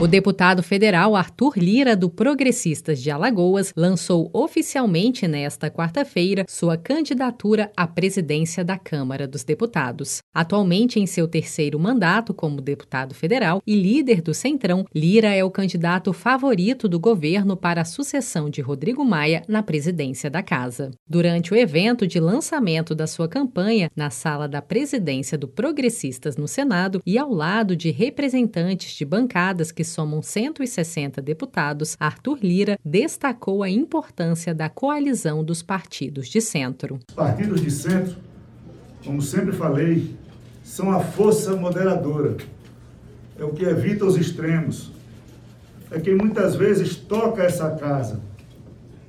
O deputado federal Arthur Lira, do Progressistas de Alagoas, lançou oficialmente nesta quarta-feira sua candidatura à presidência da Câmara dos Deputados. Atualmente em seu terceiro mandato como deputado federal e líder do Centrão, Lira é o candidato favorito do governo para a sucessão de Rodrigo Maia na presidência da Casa. Durante o evento de lançamento da sua campanha na sala da presidência do Progressistas no Senado e ao lado de representantes de bancadas que somam 160 deputados, Arthur Lira destacou a importância da coalizão dos partidos de centro. Os partidos de centro, como sempre falei, são a força moderadora. É o que evita os extremos. É quem muitas vezes toca essa casa.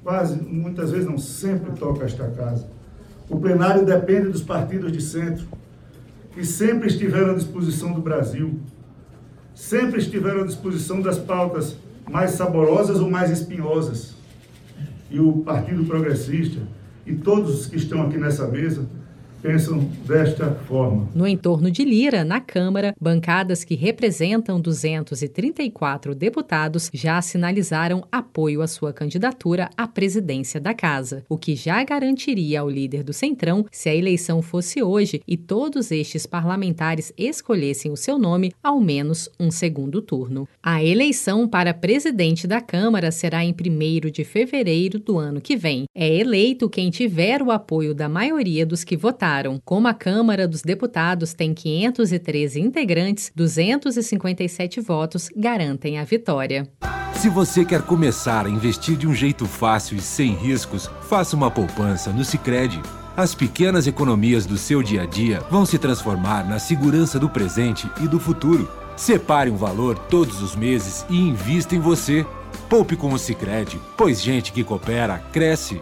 Quase, muitas vezes não, sempre toca esta casa. O plenário depende dos partidos de centro, que sempre estiveram à disposição do Brasil sempre estiveram à disposição das pautas mais saborosas ou mais espinhosas. E o Partido Progressista e todos os que estão aqui nessa mesa pensam desta forma. No entorno de Lira, na Câmara, bancadas que representam 234 deputados já sinalizaram apoio à sua candidatura à presidência da Casa, o que já garantiria ao líder do Centrão, se a eleição fosse hoje e todos estes parlamentares escolhessem o seu nome, ao menos um segundo turno. A eleição para presidente da Câmara será em 1 de fevereiro do ano que vem. É eleito quem tiver o apoio da maioria dos que votaram como a Câmara dos Deputados tem 513 integrantes, 257 votos garantem a vitória. Se você quer começar a investir de um jeito fácil e sem riscos, faça uma poupança no Sicredi. As pequenas economias do seu dia a dia vão se transformar na segurança do presente e do futuro. Separe um valor todos os meses e invista em você. Poupe com o Sicredi, pois gente que coopera cresce